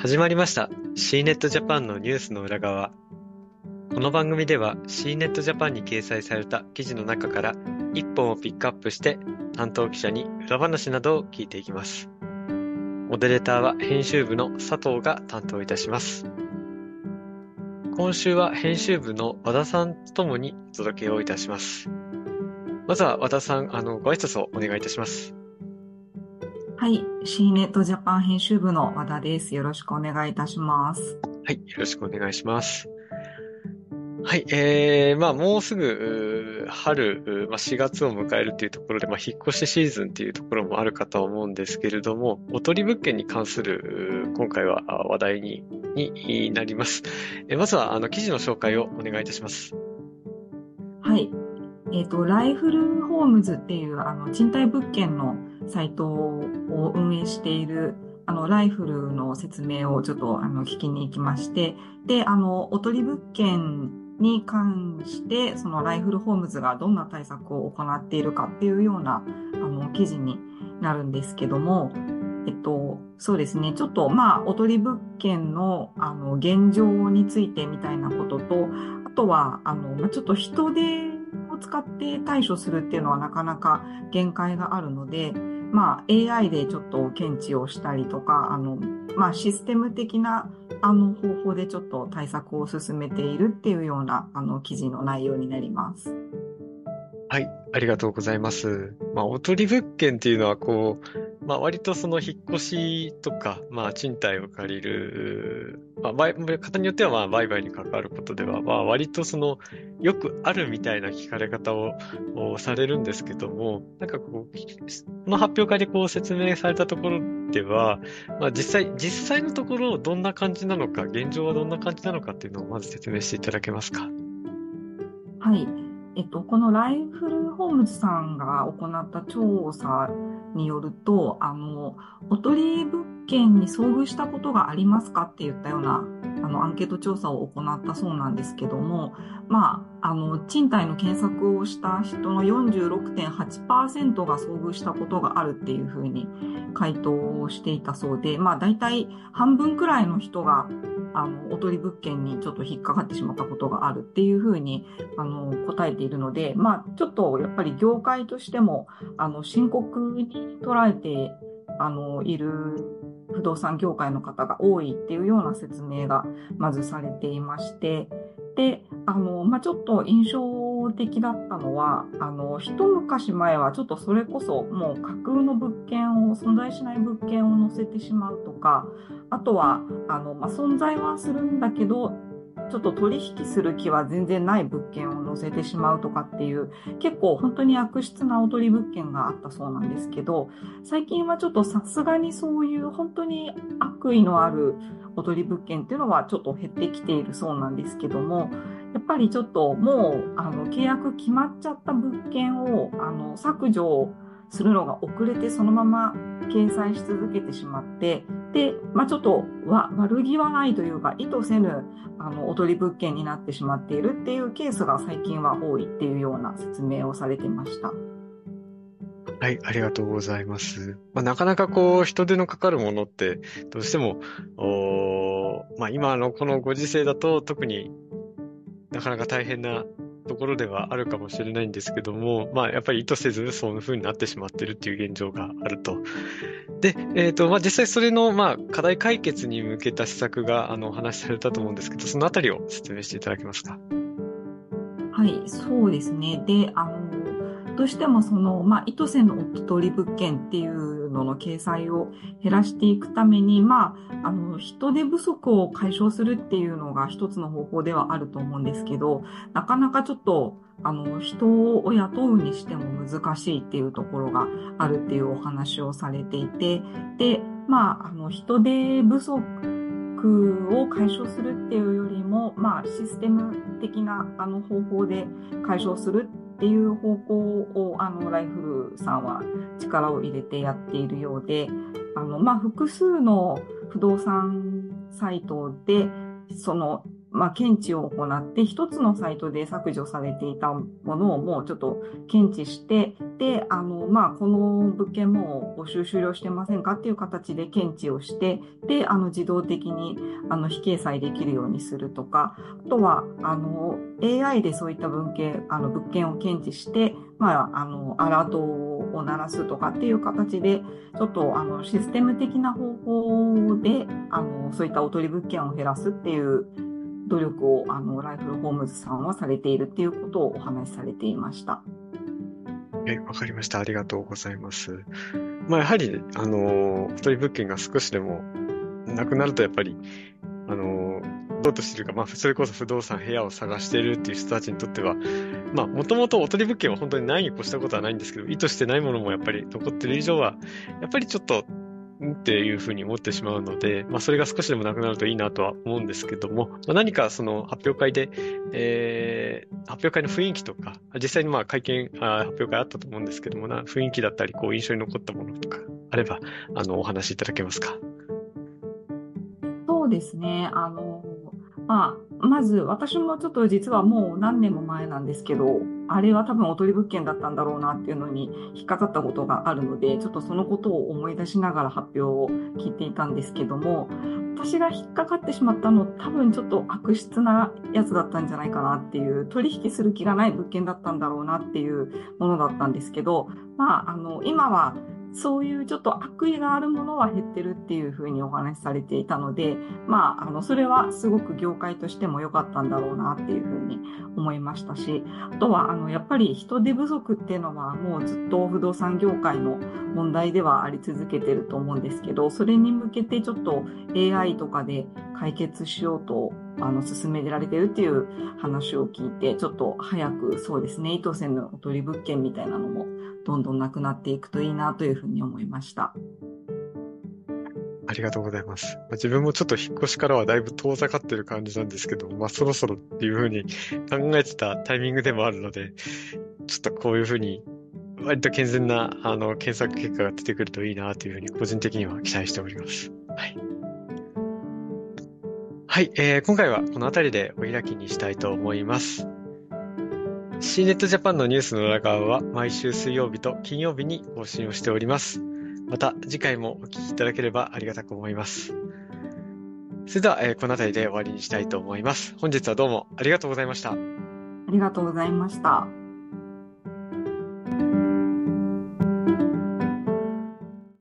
始まりました。C ネットジャパンのニュースの裏側。この番組では C ネットジャパンに掲載された記事の中から1本をピックアップして担当記者に裏話などを聞いていきます。モデレーターは編集部の佐藤が担当いたします。今週は編集部の和田さんとともにお届けをいたします。まずは和田さん、あの、ご挨拶をお願いいたします。はい。C ネットジャパン編集部の和田です。よろしくお願いいたします。はい。よろしくお願いします。はい。えー、まあ、もうすぐ、春、まあ、4月を迎えるというところで、まあ、引っ越しシーズンというところもあるかと思うんですけれども、おとり物件に関する、今回は話題にになります。えまずは、あの、記事の紹介をお願いいたします。はい。えっ、ー、と、ライフルホームズっていう、あの、賃貸物件のサイトを運営しているあの、ライフルの説明をちょっと、あの、聞きに行きまして、で、あの、おとり物件に関して、そのライフルホームズがどんな対策を行っているかっていうような、あの、記事になるんですけども、えっと、そうですね。ちょっと、まあ、おとり物件の、あの、現状についてみたいなことと、あとは、あの、まあ、ちょっと人手を使って対処するっていうのはなかなか限界があるので、まあ、AI でちょっと検知をしたりとか、あの、まあ、システム的な、あの、方法でちょっと対策を進めているっていうような、あの、記事の内容になります。はい、ありがとうございます。まあ、おとり物件っていうのは、こう、まあ、割とその引っ越しとか、まあ、賃貸を借りる、まあ、方によっては、まあ、売買に関わることでは、まあ、割とその、よくあるみたいな聞かれ方をされるんですけども、なんかこう、この発表会でこう説明されたところでは、まあ、実際、実際のところどんな感じなのか、現状はどんな感じなのかっていうのをまず説明していただけますか？はい。えっと、このライフルホームズさんが行った調査によると、あの、おとり物件に遭遇したことがありますかって言ったような、あの、アンケート調査を行ったそうなんですけども、まあ、あの、賃貸の検索をした人の46.8%が遭遇したことがあるっていうふうに回答をしていたそうで、まあ、大体半分くらいの人があの、おとり物件にちょっと引っかかってしまったことがあるっていうふうに、あの、答えているので、まあ、ちょっとやっぱり業界としても、あの、深刻に捉えて、あの、いる不動産業界の方が多いっていうような説明がまずされていまして、で、あの、まあ、ちょっと印象的だったのは、あの、一昔前はちょっとそれこそもう架空の物件を、存在しない物件を載せてしまうとか、あとは、あの、まあ、存在はするんだけど、ちょっと取引する気は全然ない物件を載せてしまうとかっていう、結構本当に悪質なおとり物件があったそうなんですけど、最近はちょっとさすがにそういう本当に悪意のあるおとり物件っていうのはちょっと減ってきているそうなんですけども、やっぱりちょっともう、あの、契約決まっちゃった物件を、あの、削除するのが遅れてそのまま掲載し続けてしまって、で、まあ、ちょっとは悪気はないというか、意図せぬ、あの、おとり物件になってしまっているっていうケースが最近は多いっていうような説明をされてました。はい、ありがとうございます。まあ、なかなかこう、人手のかかるものって、どうしても、おまあ、今のこのご時世だと特になかなか大変なところではあるかもしれないんですけども、まあ、やっぱり意図せずそういう風になってしまってるっていう現状があると。で、え、ー、と、まあ、実際それの、まあ、課題解決に向けた施策が、あの、お話しされたと思うんですけど、そのあたりを説明していただけますか？はい、そうですね。で、あの、どうしてもその、まあ、意図せぬ夫取り物件っていうのの掲載を減らしていくために、まあ、あの、人手不足を解消するっていうのが一つの方法ではあると思うんですけど、なかなかちょっと、あの、人を雇うにしても難しいっていうところがあるっていうお話をされていて、で、まあ、あの、人手不足を解消するっていうよりも、まあ、システム的なあの方法で解消するっっていう方向をあのライフルさんは力を入れてやっているようで、あのまあ、複数の不動産サイトでそのまあ、検知を行って、一つのサイトで削除されていたものをもうちょっと検知して、で、あの、まあ、この物件も募集終了してませんかっていう形で検知をして、で、あの、自動的に、あの、非掲載できるようにするとか、あとは、あの、AI でそういった文献、あの、物件を検知して、まあ、あの、アラートを鳴らすとかっていう形で、ちょっと、あの、システム的な方法で、あの、そういったおとり物件を減らすっていう努力を、あの、ライフルホームズさんはされているっていうことをお話しされていました。え、わかりました。ありがとうございます。まあ、やはり、あの、一人物件が少しでもなくなると、やっぱり、あの、どうとしてるか、まあ、それこそ不動産部屋を探しているっていう人たちにとっては、まあ、もともとおとり物件は本当にないに越したことはないんですけど、意図してないものもやっぱり残ってる以上は、やっぱりちょっとっていうふうに思ってしまうので、まあ、それが少しでもなくなるといいなとは思うんですけども、まあ、何かその発表会で、えー、発表会の雰囲気とか、実際にまあ会見あ、発表会あったと思うんですけどもな、雰囲気だったり、こう印象に残ったものとかあれば、あの、お話しいただけますか？そうですね。あの、まあ、まず私もちょっと実はもう何年も前なんですけど、あれは多分おとり物件だったんだろうなっていうのに引っかかったことがあるので、ちょっとそのことを思い出しながら発表を聞いていたんですけども、私が引っかかってしまったの多分ちょっと悪質なやつだったんじゃないかなっていう、取引する気がない物件だったんだろうなっていうものだったんですけど、まあ、あの、今はそういうちょっと悪意があるものは減ってるっていうふうにお話しされていたので、まあ、あの、それはすごく業界としても良かったんだろうなっていうふうに思いましたし、あとは、あの、やっぱり人手不足っていうのはもうずっと不動産業界の問題ではあり続けてると思うんですけど、それに向けてちょっと AI とかで解決しようとあの、進められてるっていう話を聞いて、ちょっと早くそうですね、伊藤線のおとり物件みたいなのもどんどんなくなっていくといいなというふうに思いました。ありがとうございます。自分もちょっと引っ越しからはだいぶ遠ざかってる感じなんですけど、まあそろそろっていうふうに考えてたタイミングでもあるので、ちょっとこういうふうに割と健全なあの検索結果が出てくるといいなというふうに個人的には期待しております。はい。はい、えー、今回はこの辺りでお開きにしたいと思います。C ネットジャパンのニュースの裏側は毎週水曜日と金曜日に更新をしております。また次回もお聞きいただければありがたく思います。それでは、えー、この辺りで終わりにしたいと思います。本日はどうもありがとうございました。ありがとうございました。